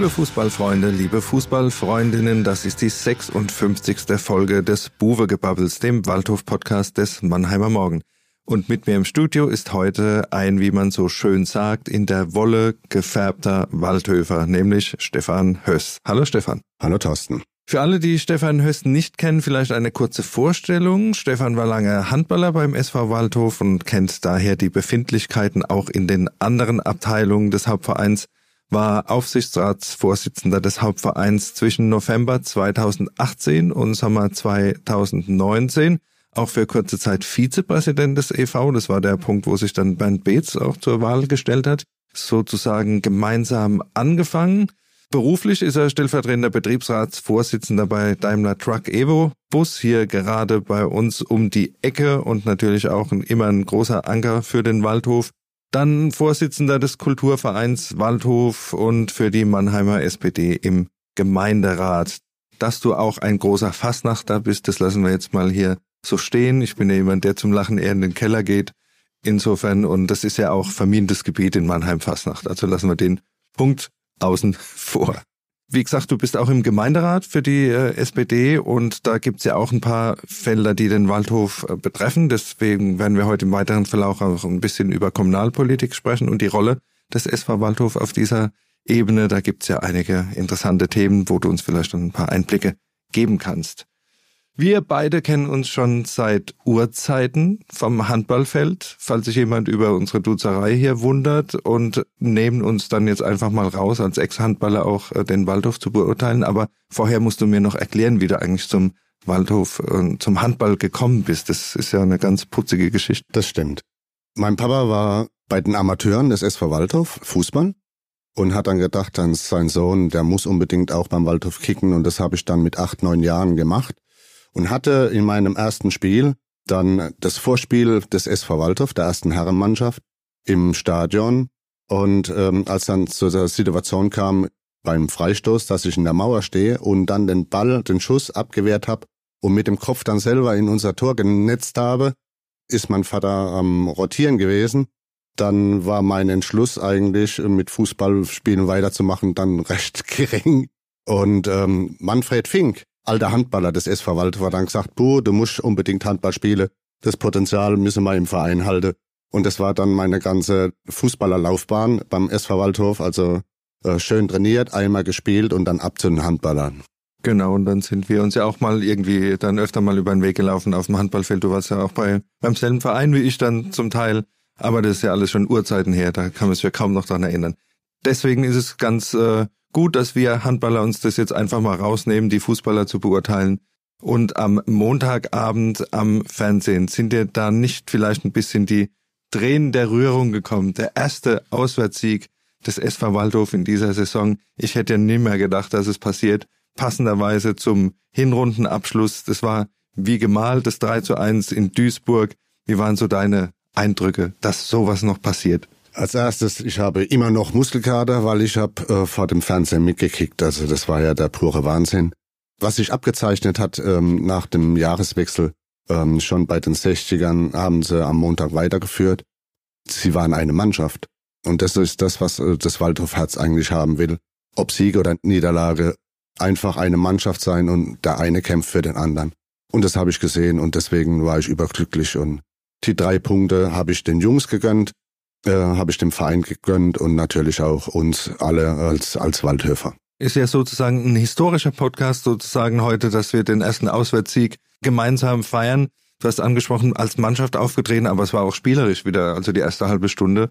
Liebe Fußballfreunde, liebe Fußballfreundinnen, das ist die 56. Folge des Buwegebabbels, dem Waldhof-Podcast des Mannheimer Morgen. Und mit mir im Studio ist heute ein, wie man so schön sagt, in der Wolle gefärbter Waldhöfer, nämlich Stefan Höss. Hallo Stefan. Hallo Thorsten. Für alle, die Stefan Höss nicht kennen, vielleicht eine kurze Vorstellung. Stefan war lange Handballer beim SV Waldhof und kennt daher die Befindlichkeiten auch in den anderen Abteilungen des Hauptvereins war Aufsichtsratsvorsitzender des Hauptvereins zwischen November 2018 und Sommer 2019, auch für kurze Zeit Vizepräsident des EV. Das war der Punkt, wo sich dann Bernd Beetz auch zur Wahl gestellt hat. Sozusagen gemeinsam angefangen. Beruflich ist er stellvertretender Betriebsratsvorsitzender bei Daimler Truck Evo Bus hier gerade bei uns um die Ecke und natürlich auch immer ein großer Anker für den Waldhof. Dann Vorsitzender des Kulturvereins Waldhof und für die Mannheimer SPD im Gemeinderat. Dass du auch ein großer Fassnachter bist, das lassen wir jetzt mal hier so stehen. Ich bin ja jemand, der zum Lachen eher in den Keller geht. Insofern, und das ist ja auch vermintes Gebiet in Mannheim Fassnacht. Also lassen wir den Punkt außen vor. Wie gesagt, du bist auch im Gemeinderat für die äh, SPD und da gibt's ja auch ein paar Felder, die den Waldhof äh, betreffen. Deswegen werden wir heute im weiteren Verlauf auch ein bisschen über Kommunalpolitik sprechen und die Rolle des SV Waldhof auf dieser Ebene. Da gibt's ja einige interessante Themen, wo du uns vielleicht ein paar Einblicke geben kannst. Wir beide kennen uns schon seit Urzeiten vom Handballfeld, falls sich jemand über unsere Duzerei hier wundert und nehmen uns dann jetzt einfach mal raus, als Ex-Handballer auch äh, den Waldhof zu beurteilen. Aber vorher musst du mir noch erklären, wie du eigentlich zum Waldhof, äh, zum Handball gekommen bist. Das ist ja eine ganz putzige Geschichte. Das stimmt. Mein Papa war bei den Amateuren des SV Waldhof Fußball und hat dann gedacht, dann sein Sohn, der muss unbedingt auch beim Waldhof kicken und das habe ich dann mit acht, neun Jahren gemacht und hatte in meinem ersten Spiel dann das Vorspiel des SV Waldhof, der ersten Herrenmannschaft, im Stadion. Und ähm, als dann zu der Situation kam beim Freistoß, dass ich in der Mauer stehe und dann den Ball, den Schuss abgewehrt habe und mit dem Kopf dann selber in unser Tor genetzt habe, ist mein Vater am Rotieren gewesen. Dann war mein Entschluss eigentlich, mit Fußballspielen weiterzumachen, dann recht gering. Und ähm, Manfred Fink, alter Handballer des SV dann gesagt, Buh, du musst unbedingt Handball spielen. Das Potenzial müssen wir im Verein halten. Und das war dann meine ganze Fußballerlaufbahn beim SV Waldhof. Also äh, schön trainiert, einmal gespielt und dann ab zu den Handballern. Genau, und dann sind wir uns ja auch mal irgendwie dann öfter mal über den Weg gelaufen auf dem Handballfeld. Du warst ja auch bei beim selben Verein wie ich dann zum Teil. Aber das ist ja alles schon Urzeiten her, da kann man sich ja kaum noch dran erinnern. Deswegen ist es ganz äh, gut, dass wir Handballer uns das jetzt einfach mal rausnehmen, die Fußballer zu beurteilen. Und am Montagabend am Fernsehen sind dir da nicht vielleicht ein bisschen die Tränen der Rührung gekommen? Der erste Auswärtssieg des SV Waldhof in dieser Saison. Ich hätte ja nimmer gedacht, dass es passiert. Passenderweise zum Hinrundenabschluss. Das war wie gemalt, das 3 zu 1 in Duisburg. Wie waren so deine Eindrücke, dass sowas noch passiert? Als erstes, ich habe immer noch Muskelkater, weil ich habe äh, vor dem Fernsehen mitgekickt. Also das war ja der pure Wahnsinn. Was sich abgezeichnet hat ähm, nach dem Jahreswechsel, ähm, schon bei den 60ern haben sie am Montag weitergeführt. Sie waren eine Mannschaft. Und das ist das, was äh, das Waldhof Herz eigentlich haben will. Ob Sieg oder Niederlage, einfach eine Mannschaft sein und der eine kämpft für den anderen. Und das habe ich gesehen und deswegen war ich überglücklich und die drei Punkte habe ich den Jungs gegönnt äh, habe ich dem Verein gegönnt und natürlich auch uns alle als, als Waldhöfer. Ist ja sozusagen ein historischer Podcast sozusagen heute, dass wir den ersten Auswärtssieg gemeinsam feiern. Du hast angesprochen, als Mannschaft aufgetreten, aber es war auch spielerisch wieder, also die erste halbe Stunde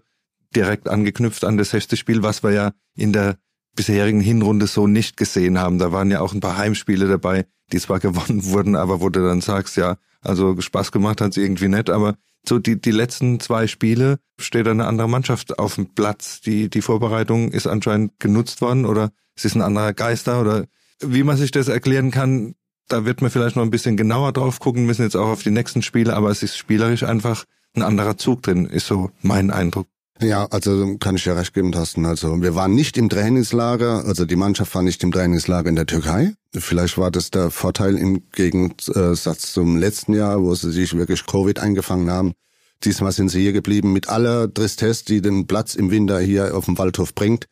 direkt angeknüpft an das sechste Spiel, was wir ja in der bisherigen Hinrunde so nicht gesehen haben. Da waren ja auch ein paar Heimspiele dabei, die zwar gewonnen wurden, aber wo du dann sagst, ja, also Spaß gemacht hat es irgendwie nicht, aber so die, die letzten zwei Spiele steht eine andere Mannschaft auf dem Platz. Die, die Vorbereitung ist anscheinend genutzt worden oder es ist ein anderer Geister oder wie man sich das erklären kann, da wird man vielleicht noch ein bisschen genauer drauf gucken müssen, jetzt auch auf die nächsten Spiele, aber es ist spielerisch einfach ein anderer Zug drin, ist so mein Eindruck. Ja, also kann ich ja recht geben, Thorsten. Also wir waren nicht im Trainingslager, also die Mannschaft war nicht im Trainingslager in der Türkei. Vielleicht war das der Vorteil im Gegensatz zum letzten Jahr, wo sie sich wirklich Covid eingefangen haben. Diesmal sind sie hier geblieben mit aller Tristesse, die den Platz im Winter hier auf dem Waldhof bringt.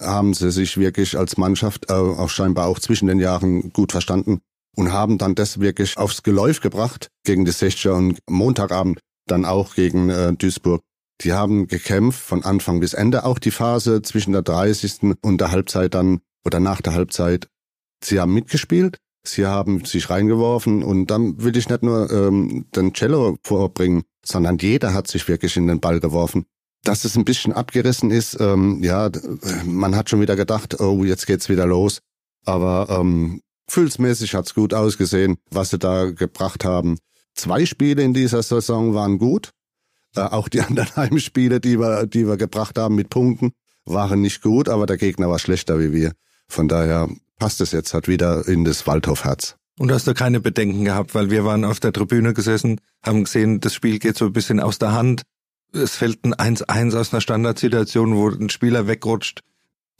haben sie sich wirklich als Mannschaft äh, auch scheinbar auch zwischen den Jahren gut verstanden und haben dann das wirklich aufs Geläuf gebracht gegen die 60er und Montagabend dann auch gegen äh, Duisburg. Die haben gekämpft von Anfang bis Ende, auch die Phase zwischen der 30. und der Halbzeit dann oder nach der Halbzeit. Sie haben mitgespielt, sie haben sich reingeworfen und dann will ich nicht nur ähm, den Cello vorbringen, sondern jeder hat sich wirklich in den Ball geworfen. Dass es ein bisschen abgerissen ist, ähm, ja, man hat schon wieder gedacht, oh, jetzt geht's wieder los. Aber ähm, gefühlsmäßig hat's gut ausgesehen, was sie da gebracht haben. Zwei Spiele in dieser Saison waren gut. Äh, auch die anderen Heimspiele, die wir, die wir gebracht haben mit Punkten, waren nicht gut, aber der Gegner war schlechter wie wir. Von daher passt es jetzt halt wieder in das Waldhof-Herz. Und hast du keine Bedenken gehabt, weil wir waren auf der Tribüne gesessen, haben gesehen, das Spiel geht so ein bisschen aus der Hand. Es fällt ein 1-1 aus einer Standardsituation, wo ein Spieler wegrutscht.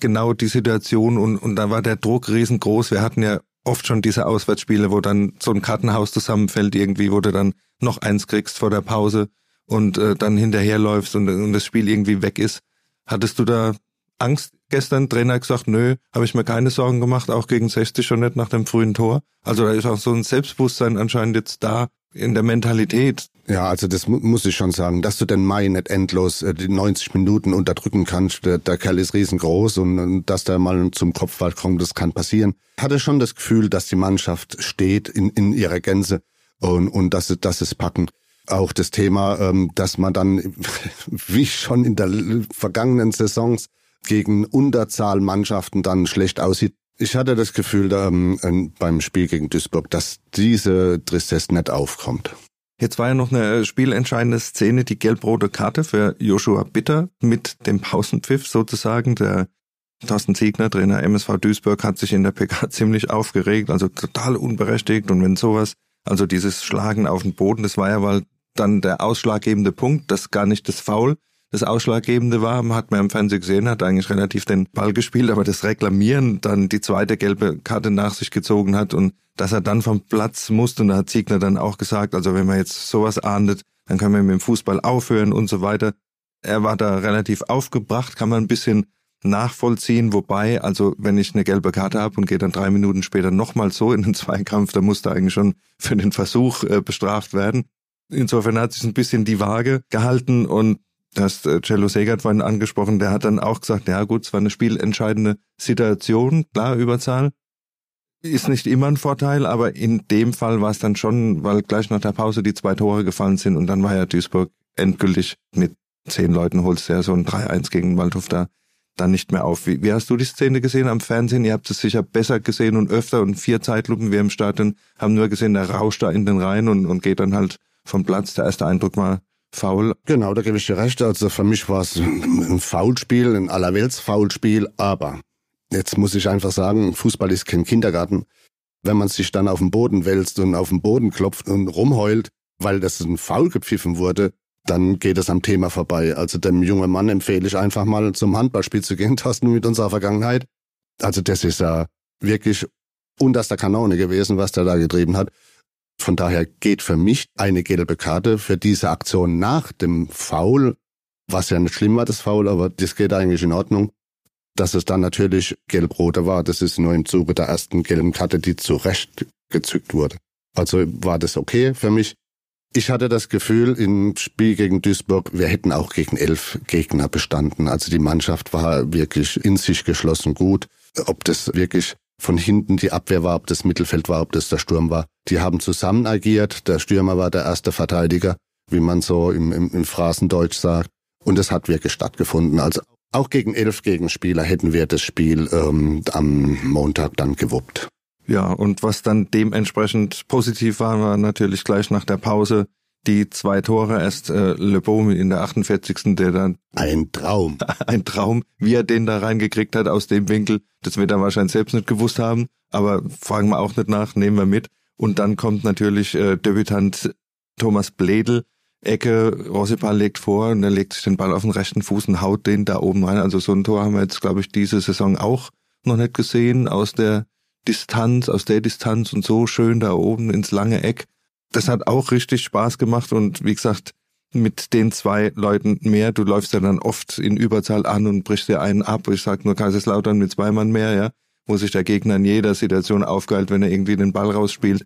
Genau die Situation und, und da war der Druck riesengroß. Wir hatten ja oft schon diese Auswärtsspiele, wo dann so ein Kartenhaus zusammenfällt irgendwie, wo du dann noch eins kriegst vor der Pause und äh, dann hinterherläufst und, und das Spiel irgendwie weg ist. Hattest du da Angst gestern? Trainer gesagt, nö, habe ich mir keine Sorgen gemacht, auch gegen 60 schon nicht nach dem frühen Tor. Also da ist auch so ein Selbstbewusstsein anscheinend jetzt da in der Mentalität. Ja, also das mu muss ich schon sagen, dass du den Mai nicht endlos äh, die 90 Minuten unterdrücken kannst. Der, der Kerl ist riesengroß und, und dass der mal zum Kopfball kommt, das kann passieren. Hatte schon das Gefühl, dass die Mannschaft steht in, in ihrer Gänze und, und dass, sie, dass es packen auch das Thema, ähm, dass man dann, wie schon in der vergangenen Saisons, gegen Unterzahlmannschaften dann schlecht aussieht. Ich hatte das Gefühl ähm, beim Spiel gegen Duisburg, dass diese Tristesse nicht aufkommt. Jetzt war ja noch eine spielentscheidende Szene, die gelb-rote Karte für Joshua Bitter mit dem Pausenpfiff sozusagen. Der Thorsten Ziegner, Trainer MSV Duisburg, hat sich in der PK ziemlich aufgeregt, also total unberechtigt. Und wenn sowas, also dieses Schlagen auf den Boden, das war ja, weil dann der ausschlaggebende Punkt, das gar nicht das Foul das Ausschlaggebende war, hat man im Fernsehen gesehen, hat eigentlich relativ den Ball gespielt, aber das Reklamieren dann die zweite gelbe Karte nach sich gezogen hat und dass er dann vom Platz musste, und da hat Ziegner dann auch gesagt, also wenn man jetzt sowas ahndet, dann können wir mit dem Fußball aufhören und so weiter. Er war da relativ aufgebracht, kann man ein bisschen nachvollziehen, wobei, also wenn ich eine gelbe Karte habe und gehe dann drei Minuten später nochmal so in den Zweikampf, da muss da eigentlich schon für den Versuch äh, bestraft werden. Insofern hat sich ein bisschen die Waage gehalten und Du hast äh, Cello Segert vorhin angesprochen, der hat dann auch gesagt, ja gut, es war eine spielentscheidende Situation, klar, Überzahl. Ist nicht immer ein Vorteil, aber in dem Fall war es dann schon, weil gleich nach der Pause die zwei Tore gefallen sind und dann war ja Duisburg endgültig mit zehn Leuten holst ja so ein 3-1 gegen Waldhof da dann nicht mehr auf. Wie, wie hast du die Szene gesehen am Fernsehen? Ihr habt es sicher besser gesehen und öfter und vier Zeitlupen wir im Stadion haben nur gesehen, der rauscht da in den Rhein und, und geht dann halt vom Platz. Der erste Eindruck war, faul. Genau, da gebe ich dir recht. Also für mich war es ein Foulspiel, ein Allerwelts-Foulspiel, aber jetzt muss ich einfach sagen, Fußball ist kein Kindergarten. Wenn man sich dann auf den Boden wälzt und auf den Boden klopft und rumheult, weil das ein Foul gepfiffen wurde, dann geht es am Thema vorbei. Also dem jungen Mann empfehle ich einfach mal zum Handballspiel zu gehen, Thorsten, mit unserer Vergangenheit. Also das ist ja wirklich unterster Kanone gewesen, was der da getrieben hat. Von daher geht für mich eine gelbe Karte für diese Aktion nach dem Foul, was ja nicht schlimm war, das Foul, aber das geht eigentlich in Ordnung. Dass es dann natürlich gelb-rote war, das ist nur im Zuge der ersten gelben Karte, die zu Recht gezückt wurde. Also war das okay für mich. Ich hatte das Gefühl im Spiel gegen Duisburg, wir hätten auch gegen elf Gegner bestanden. Also die Mannschaft war wirklich in sich geschlossen gut. Ob das wirklich von hinten die Abwehr war, ob das Mittelfeld war, ob das der Sturm war. Die haben zusammen agiert. Der Stürmer war der erste Verteidiger, wie man so im, im, im Phrasendeutsch sagt. Und es hat wirklich stattgefunden. Also auch gegen elf Gegenspieler hätten wir das Spiel ähm, am Montag dann gewuppt. Ja, und was dann dementsprechend positiv war, war natürlich gleich nach der Pause die zwei Tore, erst äh, Le Beau in der 48. der dann... Ein Traum. Ein Traum, wie er den da reingekriegt hat aus dem Winkel, das wird er wahrscheinlich selbst nicht gewusst haben, aber fragen wir auch nicht nach, nehmen wir mit. Und dann kommt natürlich äh, Debütant Thomas Bledel, Ecke, Rossipal legt vor und er legt sich den Ball auf den rechten Fuß und haut den da oben rein. Also so ein Tor haben wir jetzt, glaube ich, diese Saison auch noch nicht gesehen aus der Distanz, aus der Distanz und so schön da oben ins lange Eck das hat auch richtig Spaß gemacht und wie gesagt, mit den zwei Leuten mehr. Du läufst ja dann oft in Überzahl an und brichst dir einen ab. Ich sag nur Kaiserslautern mit zwei Mann mehr, ja, wo sich der Gegner in jeder Situation aufgeilt, wenn er irgendwie den Ball rausspielt.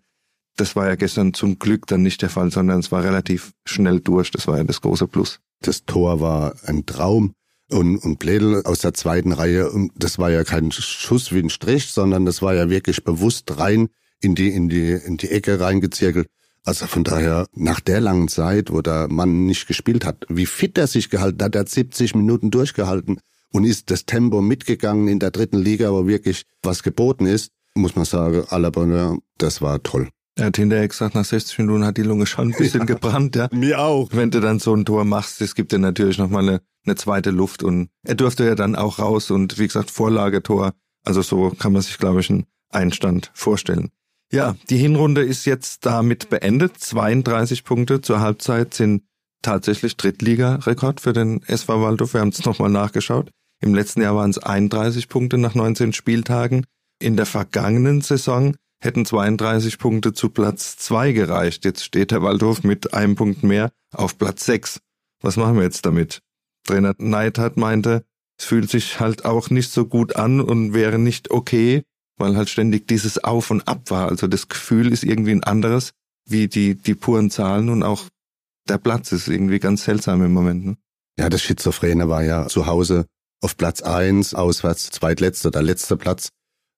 Das war ja gestern zum Glück dann nicht der Fall, sondern es war relativ schnell durch. Das war ja das große Plus. Das Tor war ein Traum. Und, und Bledel aus der zweiten Reihe, das war ja kein Schuss wie ein Strich, sondern das war ja wirklich bewusst rein in die, in die, in die Ecke reingezirkelt. Also von daher, nach der langen Zeit, wo der Mann nicht gespielt hat, wie fit er sich gehalten hat, er hat 70 Minuten durchgehalten und ist das Tempo mitgegangen in der dritten Liga, wo wirklich was geboten ist, muss man sagen, à la Bonheur, das war toll. Er hat hinterher gesagt, nach 60 Minuten hat die Lunge schon ein bisschen ja, gebrannt, ja. Mir auch. Wenn du dann so ein Tor machst, es gibt dir natürlich nochmal eine, eine zweite Luft und er durfte ja dann auch raus und wie gesagt, Vorlagetor. Also so kann man sich, glaube ich, einen Einstand vorstellen. Ja, die Hinrunde ist jetzt damit beendet. 32 Punkte zur Halbzeit sind tatsächlich Drittliga-Rekord für den SV Waldorf. Wir haben es nochmal nachgeschaut. Im letzten Jahr waren es 31 Punkte nach 19 Spieltagen. In der vergangenen Saison hätten 32 Punkte zu Platz 2 gereicht. Jetzt steht der Waldhof mit einem Punkt mehr auf Platz 6. Was machen wir jetzt damit? Trainer Neidhardt meinte, es fühlt sich halt auch nicht so gut an und wäre nicht okay, weil halt ständig dieses Auf und Ab war. Also das Gefühl ist irgendwie ein anderes, wie die, die puren Zahlen und auch der Platz ist irgendwie ganz seltsam im Moment. Ne? Ja, das Schizophrene war ja zu Hause auf Platz eins, auswärts zweitletzter, der letzte Platz.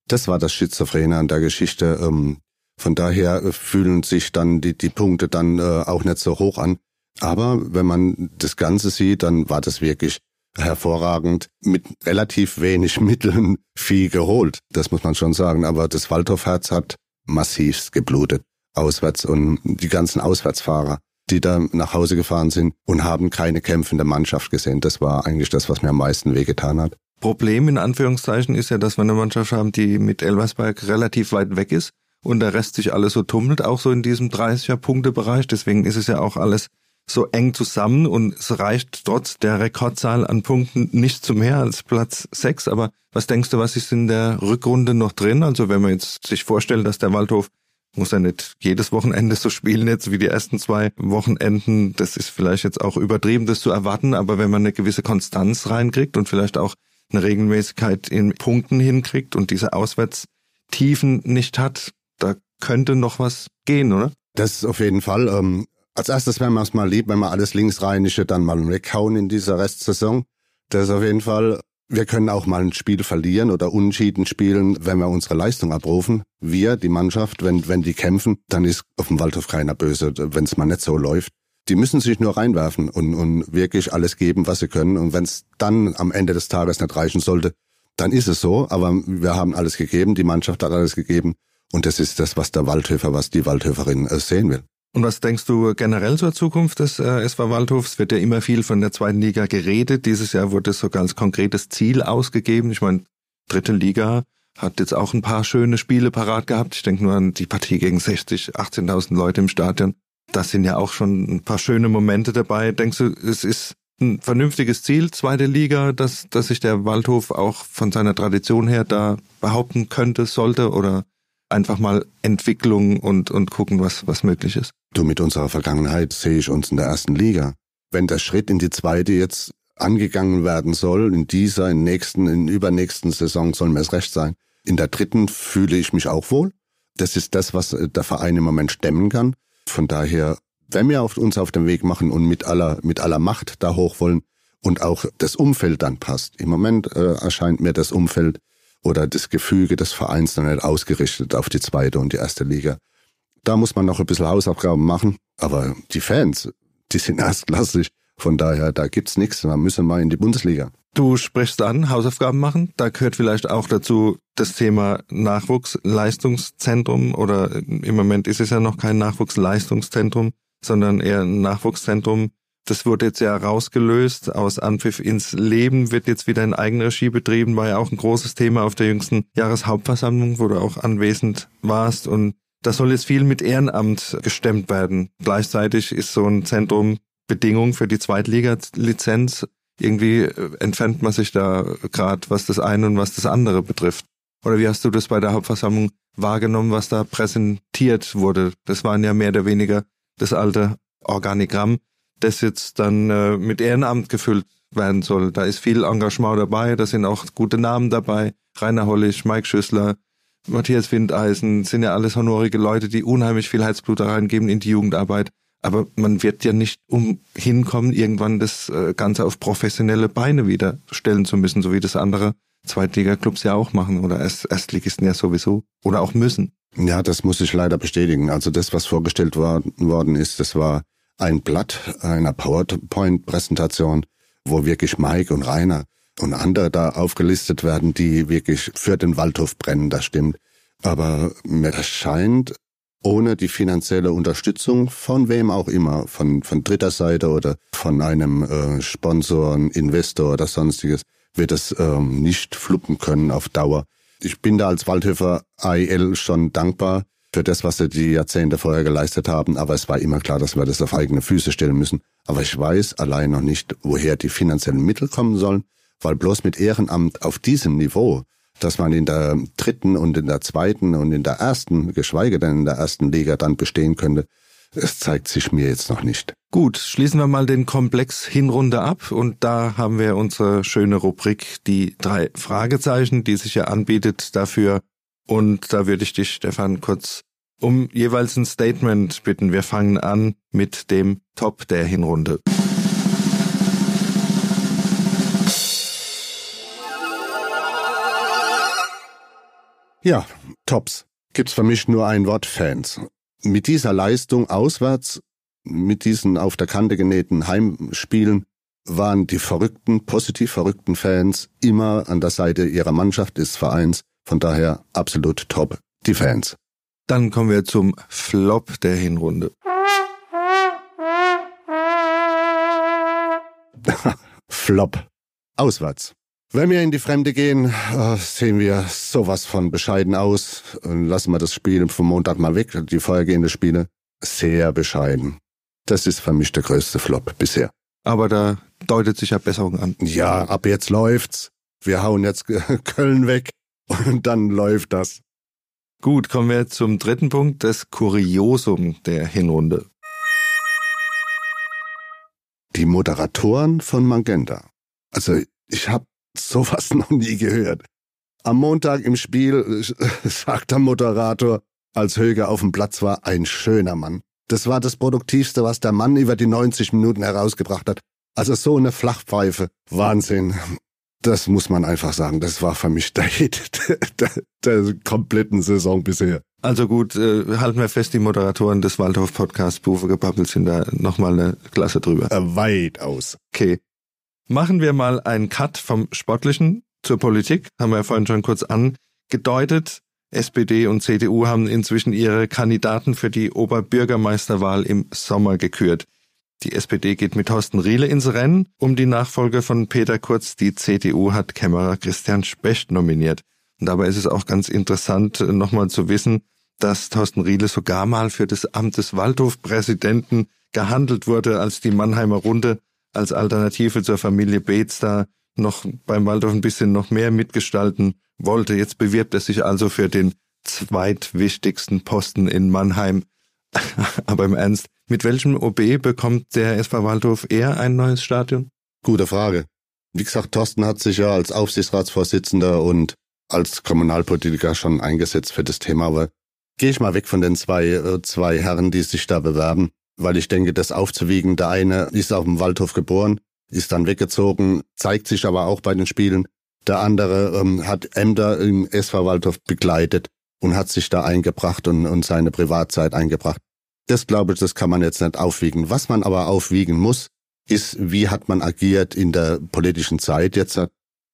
Das war das Schizophrene an der Geschichte. Ähm, von daher fühlen sich dann die, die Punkte dann äh, auch nicht so hoch an. Aber wenn man das Ganze sieht, dann war das wirklich hervorragend mit relativ wenig Mitteln viel geholt. Das muss man schon sagen. Aber das Waldorf-Herz hat massivst geblutet. Auswärts und die ganzen Auswärtsfahrer, die da nach Hause gefahren sind und haben keine kämpfende Mannschaft gesehen. Das war eigentlich das, was mir am meisten wehgetan hat. Problem in Anführungszeichen ist ja, dass wir eine Mannschaft haben, die mit Elversberg relativ weit weg ist und der Rest sich alles so tummelt, auch so in diesem 30er-Punkte-Bereich. Deswegen ist es ja auch alles so eng zusammen und es reicht trotz der Rekordzahl an Punkten nicht zu mehr als Platz 6. Aber was denkst du, was ist in der Rückrunde noch drin? Also wenn man jetzt sich vorstellt, dass der Waldhof muss ja nicht jedes Wochenende so spielen jetzt wie die ersten zwei Wochenenden. Das ist vielleicht jetzt auch übertrieben, das zu erwarten. Aber wenn man eine gewisse Konstanz reinkriegt und vielleicht auch eine Regelmäßigkeit in Punkten hinkriegt und diese Auswärtstiefen nicht hat, da könnte noch was gehen, oder? Das ist auf jeden Fall. Ähm, als erstes wäre mir es mal lieb, wenn wir alles linksrheinische dann mal weghauen in dieser Restsaison. Das ist auf jeden Fall, wir können auch mal ein Spiel verlieren oder Unschieden spielen, wenn wir unsere Leistung abrufen. Wir, die Mannschaft, wenn, wenn die kämpfen, dann ist auf dem Waldhof keiner böse, wenn es mal nicht so läuft. Die müssen sich nur reinwerfen und, und wirklich alles geben, was sie können. Und wenn es dann am Ende des Tages nicht reichen sollte, dann ist es so. Aber wir haben alles gegeben, die Mannschaft hat alles gegeben. Und das ist das, was der Waldhöfer, was die Waldhöferin äh, sehen will. Und was denkst du generell zur Zukunft des äh, SV Waldhofs? Wird ja immer viel von der zweiten Liga geredet. Dieses Jahr wurde sogar als konkretes Ziel ausgegeben. Ich meine, dritte Liga hat jetzt auch ein paar schöne Spiele parat gehabt. Ich denke nur an die Partie gegen 60, 18.000 Leute im Stadion. Das sind ja auch schon ein paar schöne Momente dabei. Denkst du, es ist ein vernünftiges Ziel, zweite Liga, dass, dass sich der Waldhof auch von seiner Tradition her da behaupten könnte, sollte oder einfach mal Entwicklung und, und gucken, was, was möglich ist. Du, mit unserer Vergangenheit sehe ich uns in der ersten Liga. Wenn der Schritt in die zweite jetzt angegangen werden soll, in dieser, in nächsten, in übernächsten Saison soll mir es recht sein. In der dritten fühle ich mich auch wohl. Das ist das, was der Verein im Moment stemmen kann. Von daher, wenn wir uns auf den Weg machen und mit aller, mit aller Macht da hoch wollen und auch das Umfeld dann passt. Im Moment äh, erscheint mir das Umfeld oder das Gefüge des Vereins noch nicht ausgerichtet auf die zweite und die erste Liga. Da muss man noch ein bisschen Hausaufgaben machen, aber die Fans, die sind erstklassig. Von daher, da gibt's nichts. Da müssen wir in die Bundesliga. Du sprichst an, Hausaufgaben machen. Da gehört vielleicht auch dazu das Thema Nachwuchsleistungszentrum oder im Moment ist es ja noch kein Nachwuchsleistungszentrum, sondern eher ein Nachwuchszentrum das wurde jetzt ja rausgelöst aus Anpfiff ins Leben, wird jetzt wieder in Eigenregie betrieben, war ja auch ein großes Thema auf der jüngsten Jahreshauptversammlung, wo du auch anwesend warst und das soll jetzt viel mit Ehrenamt gestemmt werden. Gleichzeitig ist so ein Zentrum Bedingung für die Zweitliga-Lizenz. Irgendwie äh, entfernt man sich da gerade, was das eine und was das andere betrifft. Oder wie hast du das bei der Hauptversammlung wahrgenommen, was da präsentiert wurde? Das waren ja mehr oder weniger das alte Organigramm das jetzt dann äh, mit Ehrenamt gefüllt werden soll. Da ist viel Engagement dabei, da sind auch gute Namen dabei. Rainer Hollig, Mike Schüssler, Matthias Windeisen, sind ja alles honorige Leute, die unheimlich viel Herzblut da reingeben in die Jugendarbeit. Aber man wird ja nicht umhin kommen, irgendwann das äh, Ganze auf professionelle Beine wieder stellen zu müssen, so wie das andere Zweitliga-Clubs ja auch machen oder Erst Erstligisten ja sowieso oder auch müssen. Ja, das muss ich leider bestätigen. Also das, was vorgestellt war, worden ist, das war ein Blatt einer PowerPoint-Präsentation, wo wirklich Mike und Rainer und andere da aufgelistet werden, die wirklich für den Waldhof brennen, das stimmt. Aber mir scheint, ohne die finanzielle Unterstützung von wem auch immer, von, von dritter Seite oder von einem äh, Sponsor, Investor oder sonstiges, wird es ähm, nicht fluppen können auf Dauer. Ich bin da als Waldhöfer AIL schon dankbar für das, was sie die Jahrzehnte vorher geleistet haben, aber es war immer klar, dass wir das auf eigene Füße stellen müssen. Aber ich weiß allein noch nicht, woher die finanziellen Mittel kommen sollen, weil bloß mit Ehrenamt auf diesem Niveau, dass man in der dritten und in der zweiten und in der ersten, geschweige denn in der ersten Liga dann bestehen könnte, es zeigt sich mir jetzt noch nicht. Gut, schließen wir mal den Komplex Hinrunde ab und da haben wir unsere schöne Rubrik, die drei Fragezeichen, die sich ja anbietet dafür. Und da würde ich dich, Stefan, kurz um jeweils ein Statement bitten. Wir fangen an mit dem Top der Hinrunde. Ja, Tops. Gibt's für mich nur ein Wort Fans mit dieser Leistung auswärts, mit diesen auf der Kante genähten Heimspielen, waren die verrückten, positiv verrückten Fans immer an der Seite ihrer Mannschaft des Vereins. Von daher absolut top, die Fans. Dann kommen wir zum Flop der Hinrunde. Flop. Auswärts. Wenn wir in die Fremde gehen, äh, sehen wir sowas von bescheiden aus. Lassen wir das Spiel vom Montag mal weg, die vorhergehenden Spiele. Sehr bescheiden. Das ist für mich der größte Flop bisher. Aber da deutet sich ja Besserung an. Ja, ab jetzt läuft's. Wir hauen jetzt Köln weg und dann läuft das. Gut, kommen wir zum dritten Punkt, das Kuriosum der Hinrunde. Die Moderatoren von Magenta. Also ich habe sowas noch nie gehört. Am Montag im Spiel sagt der Moderator, als Höger auf dem Platz war, ein schöner Mann. Das war das Produktivste, was der Mann über die 90 Minuten herausgebracht hat. Also so eine Flachpfeife. Wahnsinn. Das muss man einfach sagen. Das war für mich der Hit der, der kompletten Saison bisher. Also gut, äh, halten wir fest, die Moderatoren des Waldhof Podcasts Bufe gebabbelt sind da nochmal eine Klasse drüber. Äh, weit aus. Okay. Machen wir mal einen Cut vom Sportlichen zur Politik. Haben wir ja vorhin schon kurz angedeutet. SPD und CDU haben inzwischen ihre Kandidaten für die Oberbürgermeisterwahl im Sommer gekürt. Die SPD geht mit Thorsten Riele ins Rennen um die Nachfolge von Peter Kurz. Die CDU hat Kämmerer Christian Specht nominiert. Und dabei ist es auch ganz interessant, nochmal zu wissen, dass Thorsten Riele sogar mal für das Amt des Waldhofpräsidenten gehandelt wurde, als die Mannheimer Runde als Alternative zur Familie Beetz da noch beim Waldorf ein bisschen noch mehr mitgestalten wollte. Jetzt bewirbt er sich also für den zweitwichtigsten Posten in Mannheim. Aber im Ernst, mit welchem OB bekommt der SV Waldhof eher ein neues Stadion? Gute Frage. Wie gesagt, Thorsten hat sich ja als Aufsichtsratsvorsitzender und als Kommunalpolitiker schon eingesetzt für das Thema, aber gehe ich mal weg von den zwei, äh, zwei Herren, die sich da bewerben weil ich denke, das aufzuwiegen, der eine ist auf dem Waldhof geboren, ist dann weggezogen, zeigt sich aber auch bei den Spielen. Der andere ähm, hat Ämter im SV Waldhof begleitet und hat sich da eingebracht und, und seine Privatzeit eingebracht. Das glaube ich, das kann man jetzt nicht aufwiegen. Was man aber aufwiegen muss, ist, wie hat man agiert in der politischen Zeit jetzt.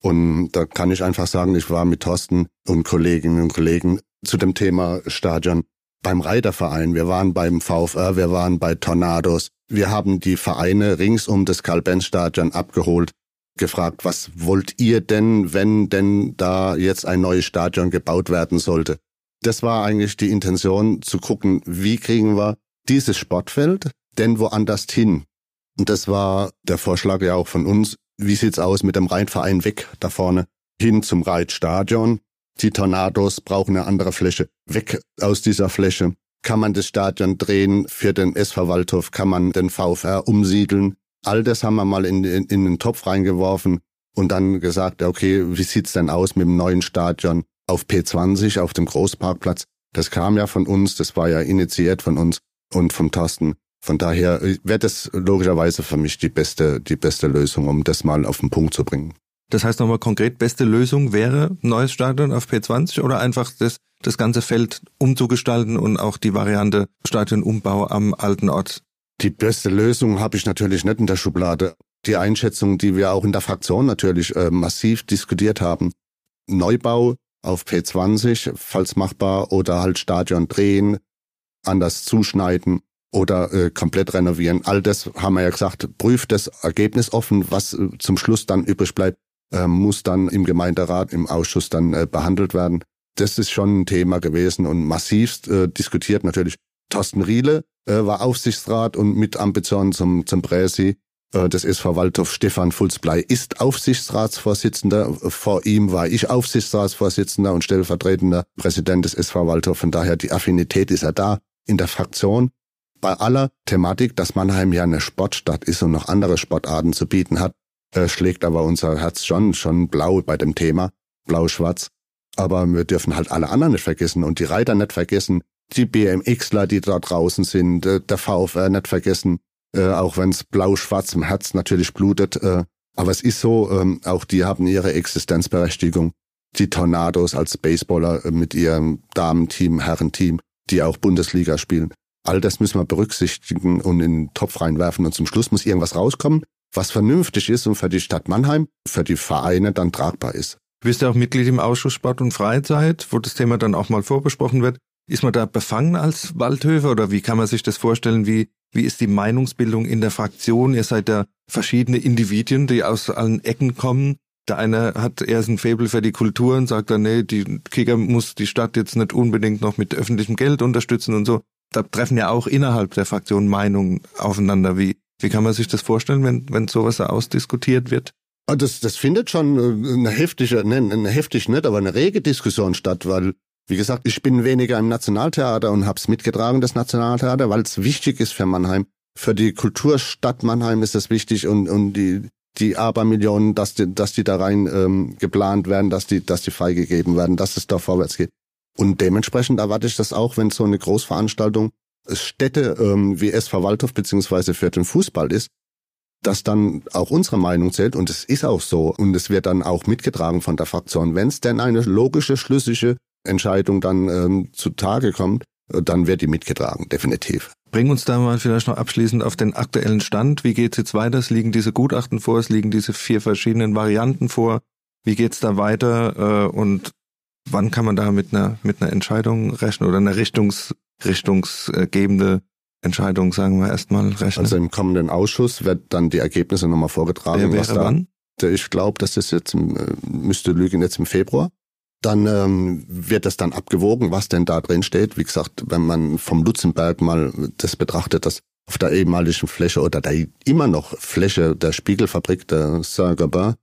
Und da kann ich einfach sagen, ich war mit Thorsten und Kolleginnen und Kollegen zu dem Thema Stadion beim Reiterverein, wir waren beim VfR, wir waren bei Tornados. Wir haben die Vereine rings um das Karl-Benz-Stadion abgeholt, gefragt, was wollt ihr denn, wenn denn da jetzt ein neues Stadion gebaut werden sollte? Das war eigentlich die Intention, zu gucken, wie kriegen wir dieses Sportfeld denn woanders hin? Und das war der Vorschlag ja auch von uns. Wie sieht's aus mit dem Rheinverein weg da vorne? Hin zum Reitstadion. Die Tornados brauchen eine andere Fläche. Weg aus dieser Fläche. Kann man das Stadion drehen für den SV Waldhof? Kann man den VfR umsiedeln? All das haben wir mal in, in, in den Topf reingeworfen und dann gesagt, okay, wie sieht's denn aus mit dem neuen Stadion auf P20, auf dem Großparkplatz? Das kam ja von uns, das war ja initiiert von uns und vom Thorsten. Von daher äh, wäre das logischerweise für mich die beste, die beste Lösung, um das mal auf den Punkt zu bringen. Das heißt nochmal konkret, beste Lösung wäre neues Stadion auf P20 oder einfach das, das ganze Feld umzugestalten und auch die Variante Stadionumbau am alten Ort? Die beste Lösung habe ich natürlich nicht in der Schublade. Die Einschätzung, die wir auch in der Fraktion natürlich äh, massiv diskutiert haben. Neubau auf P20, falls machbar, oder halt Stadion drehen, anders zuschneiden oder äh, komplett renovieren. All das haben wir ja gesagt, prüft das Ergebnis offen, was äh, zum Schluss dann übrig bleibt, äh, muss dann im Gemeinderat, im Ausschuss dann äh, behandelt werden. Das ist schon ein Thema gewesen und massivst äh, diskutiert natürlich. Thorsten Riele war Aufsichtsrat und mit Ambitionen zum, zum Präsi des SV Waldhof. Stefan Fulzblei ist Aufsichtsratsvorsitzender. Vor ihm war ich Aufsichtsratsvorsitzender und stellvertretender Präsident des SV Waldhof. Von daher die Affinität ist ja da in der Fraktion bei aller Thematik, dass Mannheim ja eine Sportstadt ist und noch andere Sportarten zu bieten hat, äh, schlägt aber unser Herz schon, schon blau bei dem Thema, blau-schwarz. Aber wir dürfen halt alle anderen nicht vergessen und die Reiter nicht vergessen, die BMXler, die da draußen sind, äh, der VfR nicht vergessen, äh, auch wenn es blau-schwarz im Herz natürlich blutet. Äh, aber es ist so, ähm, auch die haben ihre Existenzberechtigung. Die Tornados als Baseballer äh, mit ihrem Damenteam, Herrenteam, die auch Bundesliga spielen. All das müssen wir berücksichtigen und in den Topf reinwerfen. Und zum Schluss muss irgendwas rauskommen, was vernünftig ist und für die Stadt Mannheim, für die Vereine dann tragbar ist. Du bist ja auch Mitglied im Ausschuss Sport und Freizeit, wo das Thema dann auch mal vorbesprochen wird. Ist man da befangen als Waldhöfer oder wie kann man sich das vorstellen? Wie, wie ist die Meinungsbildung in der Fraktion? Ihr seid ja verschiedene Individuen, die aus allen Ecken kommen. Der eine hat erst ein Faible für die Kultur und sagt dann, nee, die Kicker muss die Stadt jetzt nicht unbedingt noch mit öffentlichem Geld unterstützen und so da treffen ja auch innerhalb der Fraktion Meinungen aufeinander. Wie, wie kann man sich das vorstellen, wenn, wenn sowas ausdiskutiert wird? Ah, das, das findet schon äh, eine heftige, ne, eine heftig nicht, aber eine rege Diskussion statt, weil, wie gesagt, ich bin weniger im Nationaltheater und hab's mitgetragen, das Nationaltheater, weil es wichtig ist für Mannheim. Für die Kulturstadt Mannheim ist das wichtig und, und die, die Abermillionen, dass die, dass die da rein ähm, geplant werden, dass die, dass die freigegeben werden, dass es da vorwärts geht. Und dementsprechend erwarte ich das auch, wenn so eine Großveranstaltung Städte ähm, wie SV Waldhof beziehungsweise für den Fußball ist, dass dann auch unsere Meinung zählt und es ist auch so und es wird dann auch mitgetragen von der Fraktion. Wenn es denn eine logische, schlüssige Entscheidung dann ähm, zutage kommt, äh, dann wird die mitgetragen, definitiv. Bring uns da mal vielleicht noch abschließend auf den aktuellen Stand. Wie geht's jetzt weiter? Es liegen diese Gutachten vor, es liegen diese vier verschiedenen Varianten vor. Wie geht's da weiter? Äh, und wann kann man da mit einer, mit einer Entscheidung rechnen oder einer Richtungs, richtungsgebende Entscheidung, sagen wir erstmal, rechnen? Also im kommenden Ausschuss wird dann die Ergebnisse nochmal vorgetragen. Wer wäre wann? Ich glaube, dass das jetzt, im, äh, müsste lügen, jetzt im Februar. Dann ähm, wird das dann abgewogen, was denn da drin steht. Wie gesagt, wenn man vom Lutzenberg mal das betrachtet, dass auf der ehemaligen Fläche oder der immer noch Fläche der Spiegelfabrik der Saint-Gobain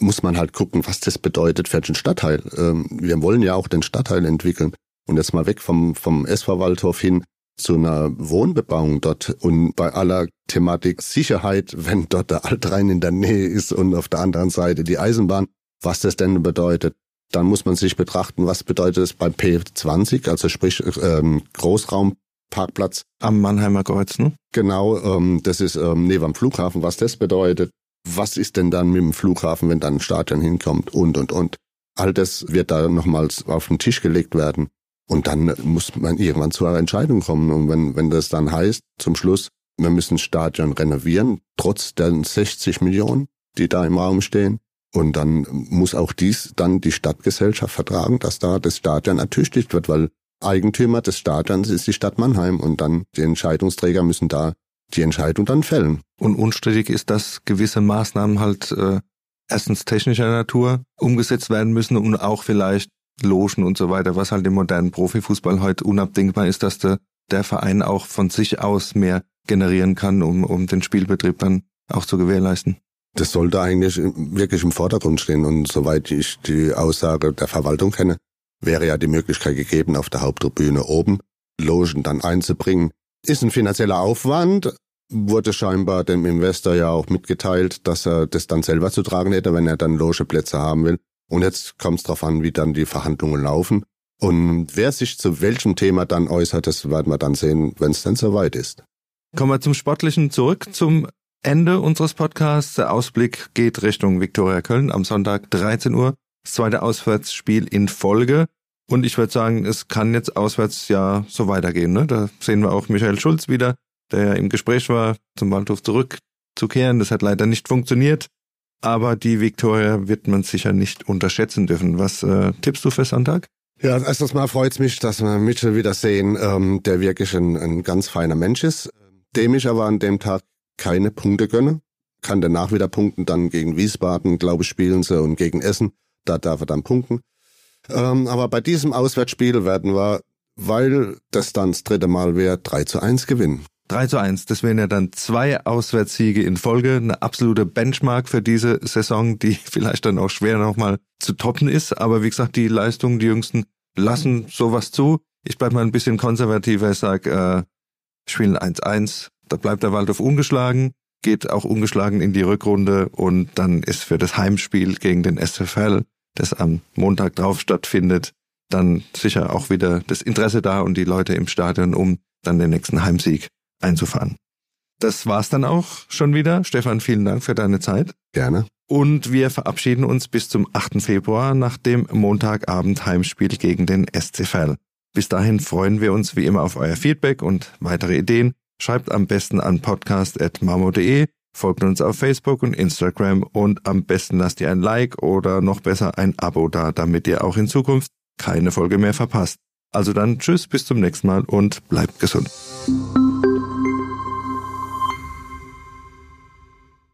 muss man halt gucken, was das bedeutet für den Stadtteil. Ähm, wir wollen ja auch den Stadtteil entwickeln. Und jetzt mal weg vom, vom SV Waldhof hin zu einer Wohnbebauung dort und bei aller Thematik Sicherheit, wenn dort der Altrhein in der Nähe ist und auf der anderen Seite die Eisenbahn, was das denn bedeutet. Dann muss man sich betrachten, was bedeutet es beim P20, also sprich ähm, Großraumparkplatz. Am Mannheimer Kreuz, ne? Genau, ähm, das ist ähm, neben am Flughafen, was das bedeutet was ist denn dann mit dem Flughafen, wenn dann ein Stadion hinkommt und, und, und. All das wird da nochmals auf den Tisch gelegt werden. Und dann muss man irgendwann zu einer Entscheidung kommen. Und wenn, wenn das dann heißt, zum Schluss, wir müssen Stadion renovieren, trotz der 60 Millionen, die da im Raum stehen. Und dann muss auch dies dann die Stadtgesellschaft vertragen, dass da das Stadion ertüchtigt wird, weil Eigentümer des Stadions ist die Stadt Mannheim und dann die Entscheidungsträger müssen da die Entscheidung dann fällen. Und unstrittig ist, dass gewisse Maßnahmen halt äh, erstens technischer Natur umgesetzt werden müssen und auch vielleicht Logen und so weiter, was halt im modernen Profifußball heute unabdingbar ist, dass der, der Verein auch von sich aus mehr generieren kann, um, um den Spielbetrieb dann auch zu gewährleisten. Das sollte eigentlich wirklich im Vordergrund stehen und soweit ich die Aussage der Verwaltung kenne, wäre ja die Möglichkeit gegeben, auf der Haupttribüne oben Logen dann einzubringen. Ist ein finanzieller Aufwand, wurde scheinbar dem Investor ja auch mitgeteilt, dass er das dann selber zu tragen hätte, wenn er dann Logeplätze haben will. Und jetzt kommt es darauf an, wie dann die Verhandlungen laufen. Und wer sich zu welchem Thema dann äußert, das werden wir dann sehen, wenn es dann soweit ist. Kommen wir zum Sportlichen zurück, zum Ende unseres Podcasts. Der Ausblick geht Richtung Viktoria Köln am Sonntag 13 Uhr. Das zweite Auswärtsspiel in Folge. Und ich würde sagen, es kann jetzt auswärts ja so weitergehen. Ne? Da sehen wir auch Michael Schulz wieder, der ja im Gespräch war, zum Waldhof zurückzukehren. Das hat leider nicht funktioniert. Aber die Viktoria wird man sicher nicht unterschätzen dürfen. Was äh, tippst du für Sonntag? Ja, erstens mal freut's mich, dass wir Mitchell wieder sehen, ähm, der wirklich ein, ein ganz feiner Mensch ist, dem ich aber an dem Tag keine Punkte gönne. Kann danach wieder punkten, dann gegen Wiesbaden, glaube ich, spielen sie und gegen Essen. Da darf er dann punkten. Ähm, aber bei diesem Auswärtsspiel werden wir, weil das dann das dritte Mal wäre, 3 zu 1 gewinnen. 3 zu 1, das wären ja dann zwei Auswärtssiege in Folge, eine absolute Benchmark für diese Saison, die vielleicht dann auch schwer nochmal zu toppen ist. Aber wie gesagt, die Leistungen, die Jüngsten lassen sowas zu. Ich bleib mal ein bisschen konservativer, ich sag, äh, spielen 1-1, da bleibt der Waldorf ungeschlagen, geht auch ungeschlagen in die Rückrunde. Und dann ist für das Heimspiel gegen den SFL, das am Montag drauf stattfindet, dann sicher auch wieder das Interesse da und die Leute im Stadion, um dann den nächsten Heimsieg einzufahren. Das war's dann auch schon wieder. Stefan, vielen Dank für deine Zeit. Gerne. Und wir verabschieden uns bis zum 8. Februar nach dem Montagabend Heimspiel gegen den SCFL. Bis dahin freuen wir uns wie immer auf euer Feedback und weitere Ideen. Schreibt am besten an podcast.mamo.de, folgt uns auf Facebook und Instagram und am besten lasst ihr ein Like oder noch besser ein Abo da, damit ihr auch in Zukunft keine Folge mehr verpasst. Also dann tschüss, bis zum nächsten Mal und bleibt gesund.